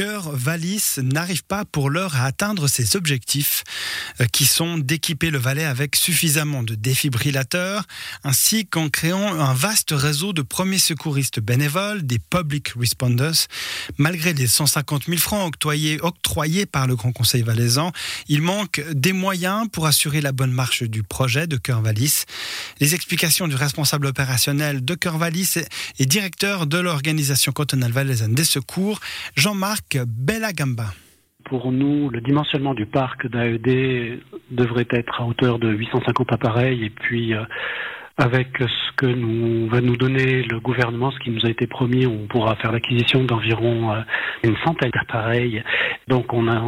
Cœur Valis n'arrive pas pour l'heure à atteindre ses objectifs, euh, qui sont d'équiper le Valais avec suffisamment de défibrillateurs, ainsi qu'en créant un vaste réseau de premiers secouristes bénévoles, des public responders. Malgré les 150 000 francs octroyés, par le Grand Conseil valaisan, il manque des moyens pour assurer la bonne marche du projet de Cœur Valis. Les explications du responsable opérationnel de Cœur Valis et directeur de l'organisation cantonale valaisanne des secours, Jean-Marc Bellagamba. Pour nous, le dimensionnement du parc d'AED devrait être à hauteur de 850 appareils et puis euh, avec ce que nous va nous donner le gouvernement, ce qui nous a été promis, on pourra faire l'acquisition d'environ euh, une centaine d'appareils. Donc on a,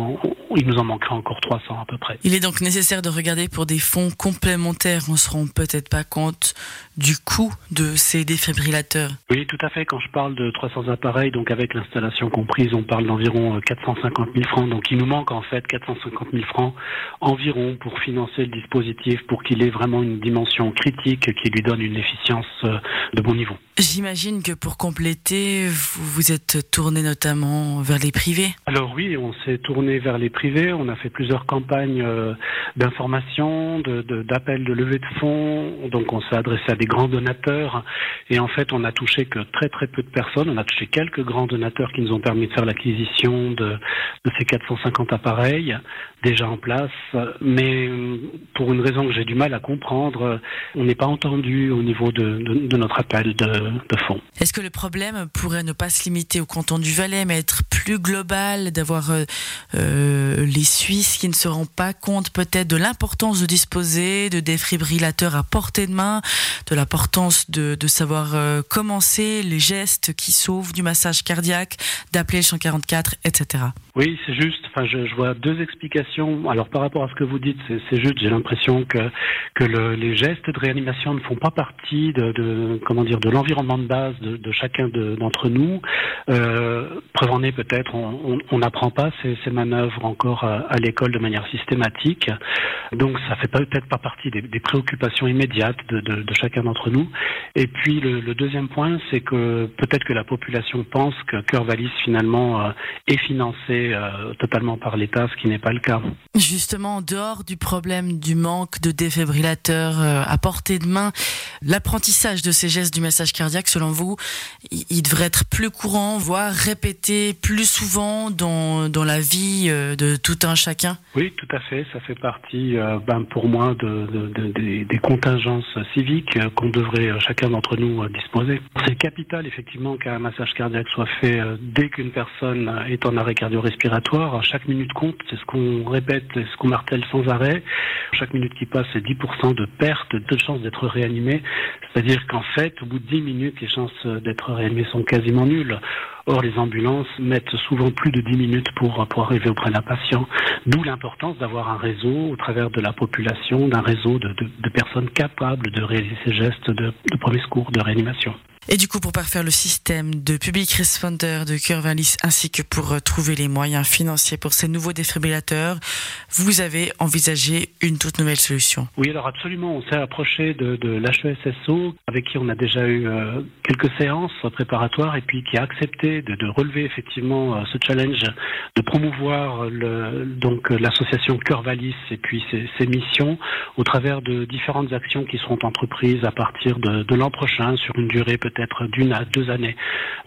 il nous en manquera encore 300 à peu près. Il est donc nécessaire de regarder pour des fonds complémentaires. On se rend peut-être pas compte du coût de ces défibrillateurs. Oui, tout à fait. Quand je parle de 300 appareils, donc avec l'installation comprise, on parle d'environ 450 000 francs. Donc il nous manque en fait 450 000 francs environ pour financer le dispositif, pour qu'il ait vraiment une dimension critique qui lui donne une efficience euh, de bon niveau. J'imagine que pour compléter, vous vous êtes tourné notamment vers les privés. Alors oui, on s'est tourné vers les privés. On a fait plusieurs campagnes euh, d'information, d'appels de, de levée de fonds. Donc on s'est adressé à des grands donateurs. Et en fait, on n'a touché que très très peu de personnes. On a touché quelques grands donateurs qui nous ont permis de faire l'acquisition de, de ces 450 appareils déjà en place. Mais euh, pour une raison que j'ai du mal à comprendre, on n'est pas entendu au niveau de, de, de notre appel de, Est-ce que le problème pourrait ne pas se limiter au canton du Valais, mais être plus global, d'avoir euh, euh, les Suisses qui ne se rendent pas compte peut-être de l'importance de disposer de défibrillateurs à portée de main, de l'importance de, de savoir euh, commencer les gestes qui sauvent du massage cardiaque, d'appeler le 144, etc. Oui, c'est juste. Enfin, je, je, vois deux explications. Alors, par rapport à ce que vous dites, c'est juste. J'ai l'impression que que le, les gestes de réanimation ne font pas partie de, de comment dire de l'environnement de base de, de chacun d'entre nous. Euh, preuve en est peut-être, on n'apprend pas ces, ces, manœuvres encore à, à l'école de manière systématique. Donc, ça fait peut-être pas partie des, des, préoccupations immédiates de, chacun d'entre nous. Et puis, le, le deuxième point, c'est que peut-être que la population pense que Cœur Valise finalement euh, est financé euh, totalement par l'État, ce qui n'est pas le cas. Justement, en dehors du problème du manque de défibrillateurs euh, à portée de main, l'apprentissage de ces gestes du massage cardiaque, selon vous, il devrait être plus courant, voire répété plus souvent dans, dans la vie de tout un chacun? Oui, tout à fait. Ça fait partie, ben, pour moi, de, de, de, des, des contingences civiques qu'on devrait euh, d'entre nous disposer. C'est capital, effectivement, qu'un massage cardiaque soit fait dès qu'une personne est en arrêt cardio-respiratoire. Chaque minute compte, c'est ce qu'on répète, c'est ce qu'on martèle sans arrêt. Chaque minute qui passe, c'est 10% de perte de chance d'être réanimé. C'est-à-dire qu'en fait, au bout de 10 minutes, les chances d'être réanimé sont quasiment nulles. Or, les ambulances mettent souvent plus de 10 minutes pour, pour arriver auprès d'un patient. D'où l'importance d'avoir un réseau au travers de la population, d'un réseau de, personnes capables de réaliser ces gestes de, de premier secours, de réanimation. Et du coup, pour parfaire le système de public responder de Curvalis ainsi que pour trouver les moyens financiers pour ces nouveaux défibrillateurs, vous avez envisagé une toute nouvelle solution. Oui, alors absolument. On s'est approché de, de l'HESSO avec qui on a déjà eu euh, quelques séances préparatoires et puis qui a accepté de, relever effectivement euh, ce challenge de promouvoir donc l'association Curvalis et puis ses, missions au travers de différentes actions qui seront entreprises à partir de, l'an prochain sur une durée peut peut-être d'une à deux années.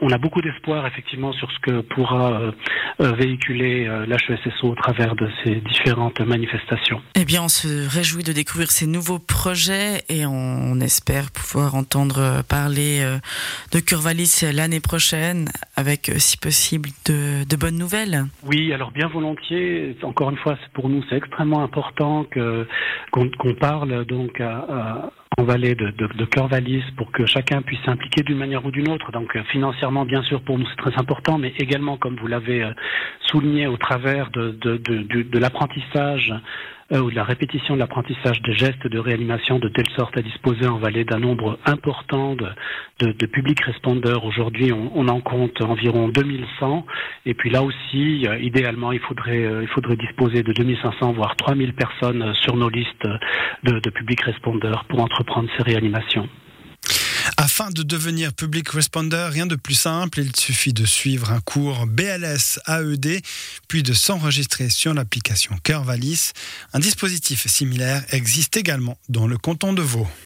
On a beaucoup d'espoir effectivement sur ce que pourra euh, véhiculer euh, l'HESSO au travers de ces différentes manifestations. Eh bien, on se réjouit de découvrir ces nouveaux projets et on espère pouvoir entendre parler euh, de Curvalis l'année prochaine avec, si possible, de, de, bonnes nouvelles. Oui, alors bien volontiers. Encore une fois, pour nous, c'est extrêmement important qu'on qu parle donc à, à en vallée de, de, de Cœur-Valise pour que chacun puisse s'impliquer d'une manière ou d'une autre. Donc euh, financièrement, bien sûr, pour nous c'est très important, mais également, comme vous l'avez euh, souligné, au travers de, de l'apprentissage euh, ou de la répétition de l'apprentissage de gestes de réanimation de telle sorte à disposer en vallée d'un nombre important de, de, de public respondeurs. Aujourd'hui, on, on, en compte environ 2100. Et puis là aussi, euh, idéalement, il faudrait, euh, il faudrait disposer de 2500 voire 3000 personnes sur nos listes de, de public respondeurs pour entreprendre ces réanimations. Afin de devenir public responder, rien de plus simple, il suffit de suivre un cours BLS AED, puis de s'enregistrer sur l'application Cœur Valise. Un dispositif similaire existe également dans le canton de Vaud.